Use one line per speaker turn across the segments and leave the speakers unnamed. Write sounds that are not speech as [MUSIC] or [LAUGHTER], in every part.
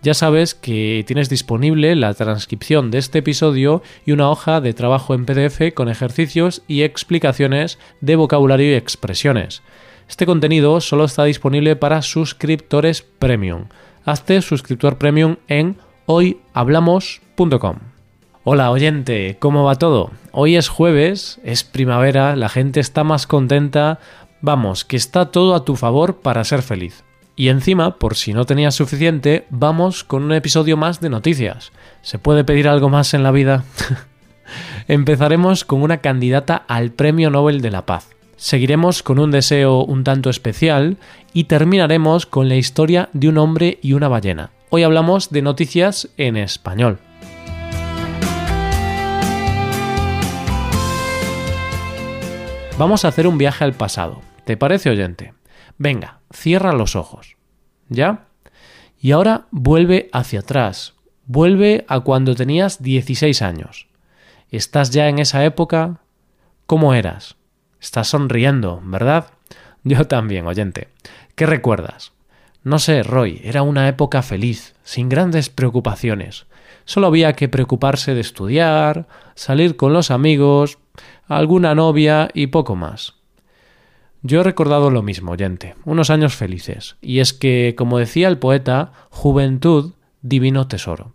Ya sabes que tienes disponible la transcripción de este episodio y una hoja de trabajo en PDF con ejercicios y explicaciones de vocabulario y expresiones. Este contenido solo está disponible para suscriptores premium. Hazte suscriptor premium en hoyhablamos.com. Hola oyente, ¿cómo va todo? Hoy es jueves, es primavera, la gente está más contenta, vamos, que está todo a tu favor para ser feliz. Y encima, por si no tenías suficiente, vamos con un episodio más de noticias. ¿Se puede pedir algo más en la vida? [LAUGHS] Empezaremos con una candidata al Premio Nobel de la Paz. Seguiremos con un deseo un tanto especial y terminaremos con la historia de un hombre y una ballena. Hoy hablamos de noticias en español. Vamos a hacer un viaje al pasado. ¿Te parece oyente? Venga, cierra los ojos. ¿Ya? Y ahora vuelve hacia atrás. Vuelve a cuando tenías 16 años. ¿Estás ya en esa época? ¿Cómo eras? Estás sonriendo, ¿verdad? Yo también, oyente. ¿Qué recuerdas? No sé, Roy, era una época feliz, sin grandes preocupaciones. Solo había que preocuparse de estudiar, salir con los amigos, alguna novia y poco más. Yo he recordado lo mismo, oyente, unos años felices, y es que, como decía el poeta, juventud, divino tesoro.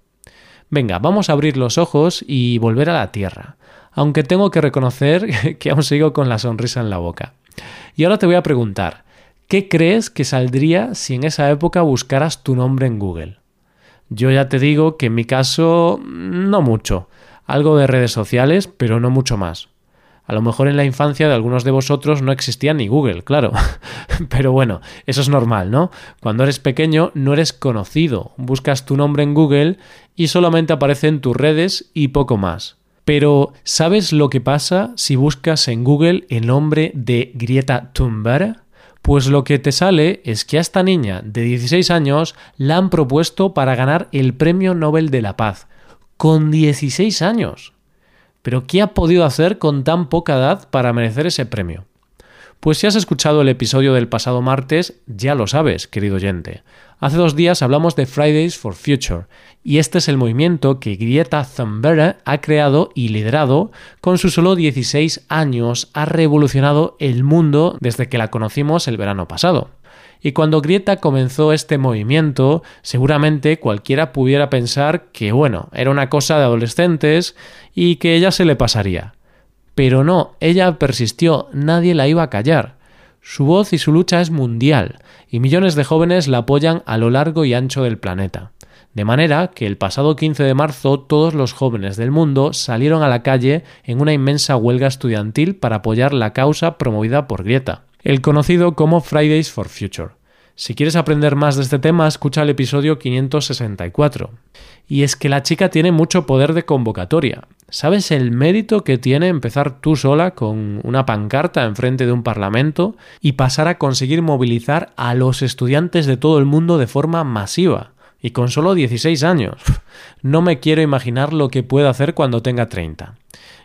Venga, vamos a abrir los ojos y volver a la tierra, aunque tengo que reconocer [LAUGHS] que aún sigo con la sonrisa en la boca. Y ahora te voy a preguntar, ¿qué crees que saldría si en esa época buscaras tu nombre en Google? Yo ya te digo que en mi caso no mucho, algo de redes sociales, pero no mucho más. A lo mejor en la infancia de algunos de vosotros no existía ni Google, claro. [LAUGHS] Pero bueno, eso es normal, ¿no? Cuando eres pequeño no eres conocido, buscas tu nombre en Google y solamente aparece en tus redes y poco más. Pero, ¿sabes lo que pasa si buscas en Google el nombre de Grieta Thunberg? Pues lo que te sale es que a esta niña de 16 años la han propuesto para ganar el Premio Nobel de la Paz. Con 16 años. Pero ¿qué ha podido hacer con tan poca edad para merecer ese premio? Pues si has escuchado el episodio del pasado martes, ya lo sabes, querido oyente. Hace dos días hablamos de Fridays for Future, y este es el movimiento que Grieta Thunberg ha creado y liderado. Con sus solo 16 años ha revolucionado el mundo desde que la conocimos el verano pasado. Y cuando Grieta comenzó este movimiento, seguramente cualquiera pudiera pensar que, bueno, era una cosa de adolescentes y que ella se le pasaría. Pero no, ella persistió, nadie la iba a callar. Su voz y su lucha es mundial, y millones de jóvenes la apoyan a lo largo y ancho del planeta. De manera que el pasado 15 de marzo todos los jóvenes del mundo salieron a la calle en una inmensa huelga estudiantil para apoyar la causa promovida por Grieta, el conocido como Fridays for Future. Si quieres aprender más de este tema, escucha el episodio 564. Y es que la chica tiene mucho poder de convocatoria. ¿Sabes el mérito que tiene empezar tú sola con una pancarta enfrente de un parlamento y pasar a conseguir movilizar a los estudiantes de todo el mundo de forma masiva? Y con solo 16 años. [LAUGHS] No me quiero imaginar lo que puede hacer cuando tenga 30.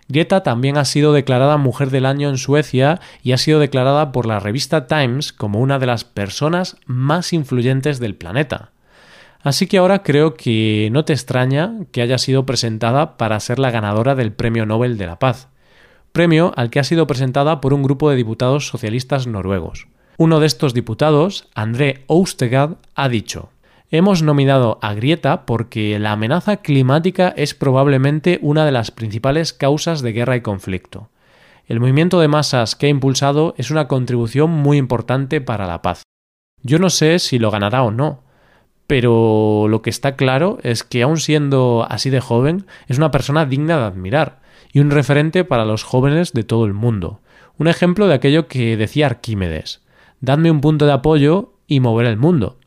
Greta también ha sido declarada Mujer del Año en Suecia y ha sido declarada por la revista Times como una de las personas más influyentes del planeta. Así que ahora creo que no te extraña que haya sido presentada para ser la ganadora del Premio Nobel de la Paz, premio al que ha sido presentada por un grupo de diputados socialistas noruegos. Uno de estos diputados, André Oustegad, ha dicho Hemos nominado a Grieta porque la amenaza climática es probablemente una de las principales causas de guerra y conflicto. El movimiento de masas que ha impulsado es una contribución muy importante para la paz. Yo no sé si lo ganará o no, pero lo que está claro es que aun siendo así de joven, es una persona digna de admirar y un referente para los jóvenes de todo el mundo. Un ejemplo de aquello que decía Arquímedes. Dadme un punto de apoyo y mover el mundo.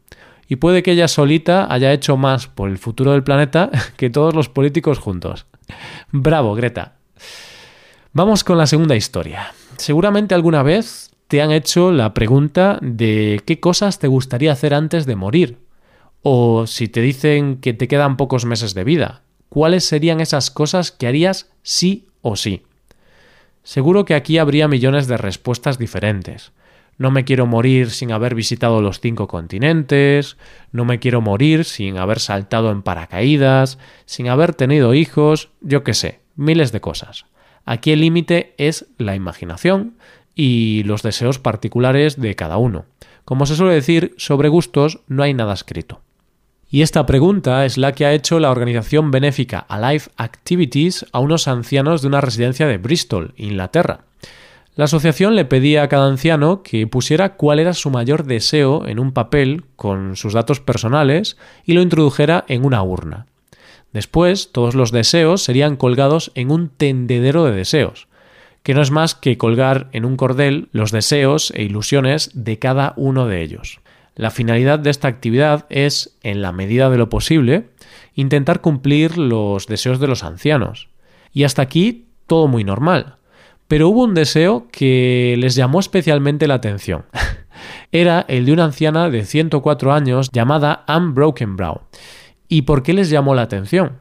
Y puede que ella solita haya hecho más por el futuro del planeta [LAUGHS] que todos los políticos juntos. Bravo, Greta. Vamos con la segunda historia. Seguramente alguna vez te han hecho la pregunta de qué cosas te gustaría hacer antes de morir. O si te dicen que te quedan pocos meses de vida, ¿cuáles serían esas cosas que harías sí o sí? Seguro que aquí habría millones de respuestas diferentes. No me quiero morir sin haber visitado los cinco continentes, no me quiero morir sin haber saltado en paracaídas, sin haber tenido hijos, yo qué sé, miles de cosas. Aquí el límite es la imaginación y los deseos particulares de cada uno. Como se suele decir, sobre gustos no hay nada escrito. Y esta pregunta es la que ha hecho la organización benéfica Alive Activities a unos ancianos de una residencia de Bristol, Inglaterra. La asociación le pedía a cada anciano que pusiera cuál era su mayor deseo en un papel con sus datos personales y lo introdujera en una urna. Después, todos los deseos serían colgados en un tendedero de deseos, que no es más que colgar en un cordel los deseos e ilusiones de cada uno de ellos. La finalidad de esta actividad es, en la medida de lo posible, intentar cumplir los deseos de los ancianos. Y hasta aquí todo muy normal. Pero hubo un deseo que les llamó especialmente la atención. [LAUGHS] Era el de una anciana de 104 años llamada Anne Brokenbrow ¿Y por qué les llamó la atención?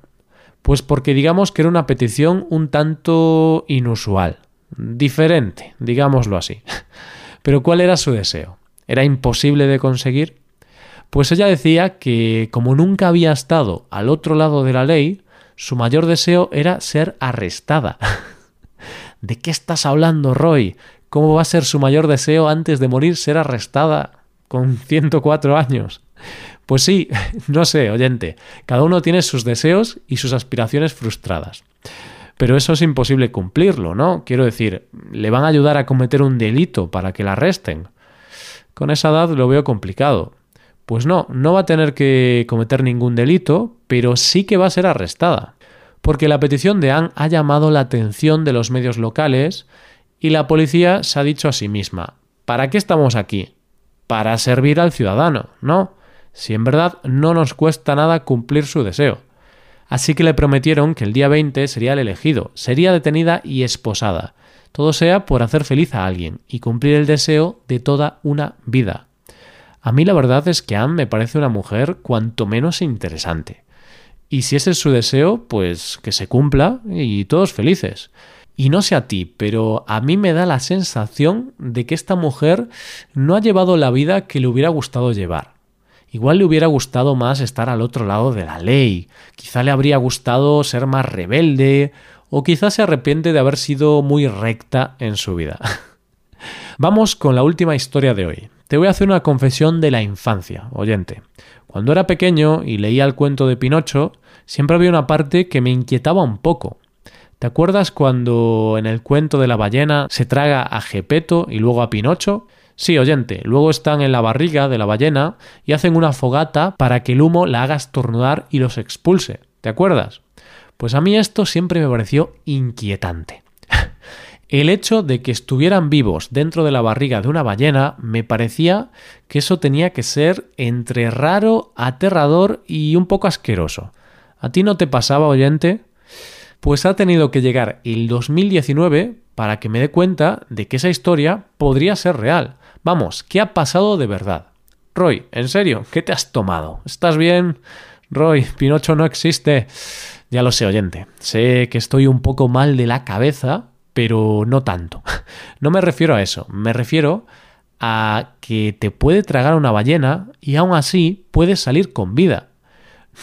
Pues porque digamos que era una petición un tanto inusual, diferente, digámoslo así. [LAUGHS] Pero ¿cuál era su deseo? ¿Era imposible de conseguir? Pues ella decía que como nunca había estado al otro lado de la ley, su mayor deseo era ser arrestada. [LAUGHS] ¿De qué estás hablando, Roy? ¿Cómo va a ser su mayor deseo antes de morir ser arrestada con 104 años? Pues sí, [LAUGHS] no sé, oyente, cada uno tiene sus deseos y sus aspiraciones frustradas. Pero eso es imposible cumplirlo, ¿no? Quiero decir, ¿le van a ayudar a cometer un delito para que la arresten? Con esa edad lo veo complicado. Pues no, no va a tener que cometer ningún delito, pero sí que va a ser arrestada. Porque la petición de Anne ha llamado la atención de los medios locales y la policía se ha dicho a sí misma, ¿para qué estamos aquí? Para servir al ciudadano, ¿no? si en verdad no nos cuesta nada cumplir su deseo. Así que le prometieron que el día 20 sería el elegido, sería detenida y esposada. Todo sea por hacer feliz a alguien y cumplir el deseo de toda una vida. A mí la verdad es que Anne me parece una mujer cuanto menos interesante. Y si ese es su deseo, pues que se cumpla y todos felices. Y no sé a ti, pero a mí me da la sensación de que esta mujer no ha llevado la vida que le hubiera gustado llevar. Igual le hubiera gustado más estar al otro lado de la ley, quizá le habría gustado ser más rebelde, o quizá se arrepiente de haber sido muy recta en su vida. [LAUGHS] Vamos con la última historia de hoy. Te voy a hacer una confesión de la infancia, oyente. Cuando era pequeño y leía el cuento de Pinocho, siempre había una parte que me inquietaba un poco. ¿Te acuerdas cuando en el cuento de la ballena se traga a Gepeto y luego a Pinocho? Sí, oyente, luego están en la barriga de la ballena y hacen una fogata para que el humo la haga estornudar y los expulse. ¿Te acuerdas? Pues a mí esto siempre me pareció inquietante. [LAUGHS] El hecho de que estuvieran vivos dentro de la barriga de una ballena me parecía que eso tenía que ser entre raro, aterrador y un poco asqueroso. ¿A ti no te pasaba, oyente? Pues ha tenido que llegar el 2019 para que me dé cuenta de que esa historia podría ser real. Vamos, ¿qué ha pasado de verdad? Roy, ¿en serio? ¿Qué te has tomado? ¿Estás bien? Roy, Pinocho no existe. Ya lo sé, oyente. Sé que estoy un poco mal de la cabeza, pero no tanto. [LAUGHS] No me refiero a eso. Me refiero a que te puede tragar una ballena y aún así puedes salir con vida.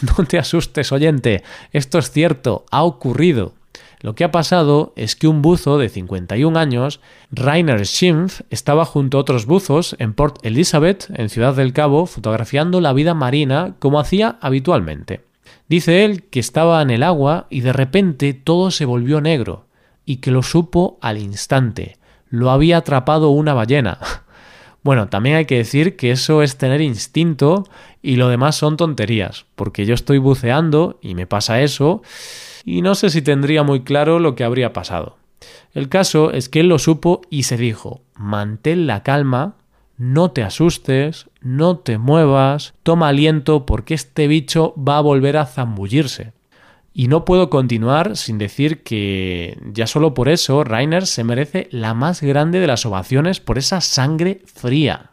[LAUGHS] No te asustes, oyente. Esto es cierto. Ha ocurrido. Lo que ha pasado es que un buzo de 51 años, Rainer Schimpf, estaba junto a otros buzos en Port Elizabeth, en Ciudad del Cabo, fotografiando la vida marina como hacía habitualmente. Dice él que estaba en el agua y de repente todo se volvió negro, y que lo supo al instante. Lo había atrapado una ballena. [LAUGHS] Bueno, también hay que decir que eso es tener instinto y lo demás son tonterías, porque yo estoy buceando y me pasa eso y no sé si tendría muy claro lo que habría pasado. El caso es que él lo supo y se dijo, mantén la calma, no te asustes, no te muevas, toma aliento porque este bicho va a volver a zambullirse. Y no puedo continuar sin decir que ya solo por eso Rainer se merece la más grande de las ovaciones por esa sangre fría.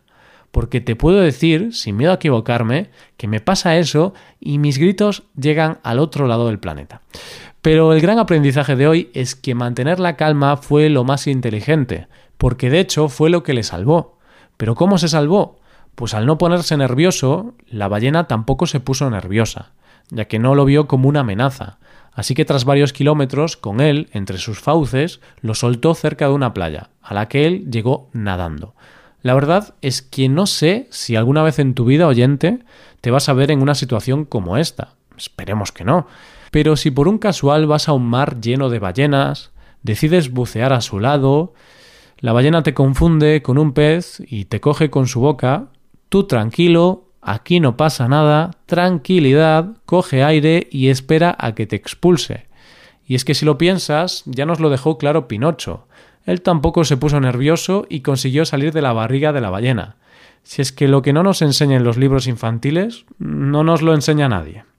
Porque te puedo decir, sin miedo a equivocarme, que me pasa eso y mis gritos llegan al otro lado del planeta. Pero el gran aprendizaje de hoy es que mantener la calma fue lo más inteligente, porque de hecho fue lo que le salvó. ¿Pero cómo se salvó? Pues al no ponerse nervioso, la ballena tampoco se puso nerviosa ya que no lo vio como una amenaza. Así que tras varios kilómetros, con él, entre sus fauces, lo soltó cerca de una playa, a la que él llegó nadando. La verdad es que no sé si alguna vez en tu vida oyente te vas a ver en una situación como esta. Esperemos que no. Pero si por un casual vas a un mar lleno de ballenas, decides bucear a su lado, la ballena te confunde con un pez y te coge con su boca, tú tranquilo Aquí no pasa nada, tranquilidad, coge aire y espera a que te expulse. Y es que si lo piensas, ya nos lo dejó claro Pinocho. Él tampoco se puso nervioso y consiguió salir de la barriga de la ballena. Si es que lo que no nos enseñan los libros infantiles, no nos lo enseña nadie.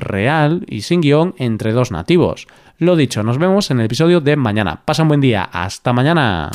real y sin guion entre dos nativos. Lo dicho, nos vemos en el episodio de mañana. Pasa un buen día. Hasta mañana.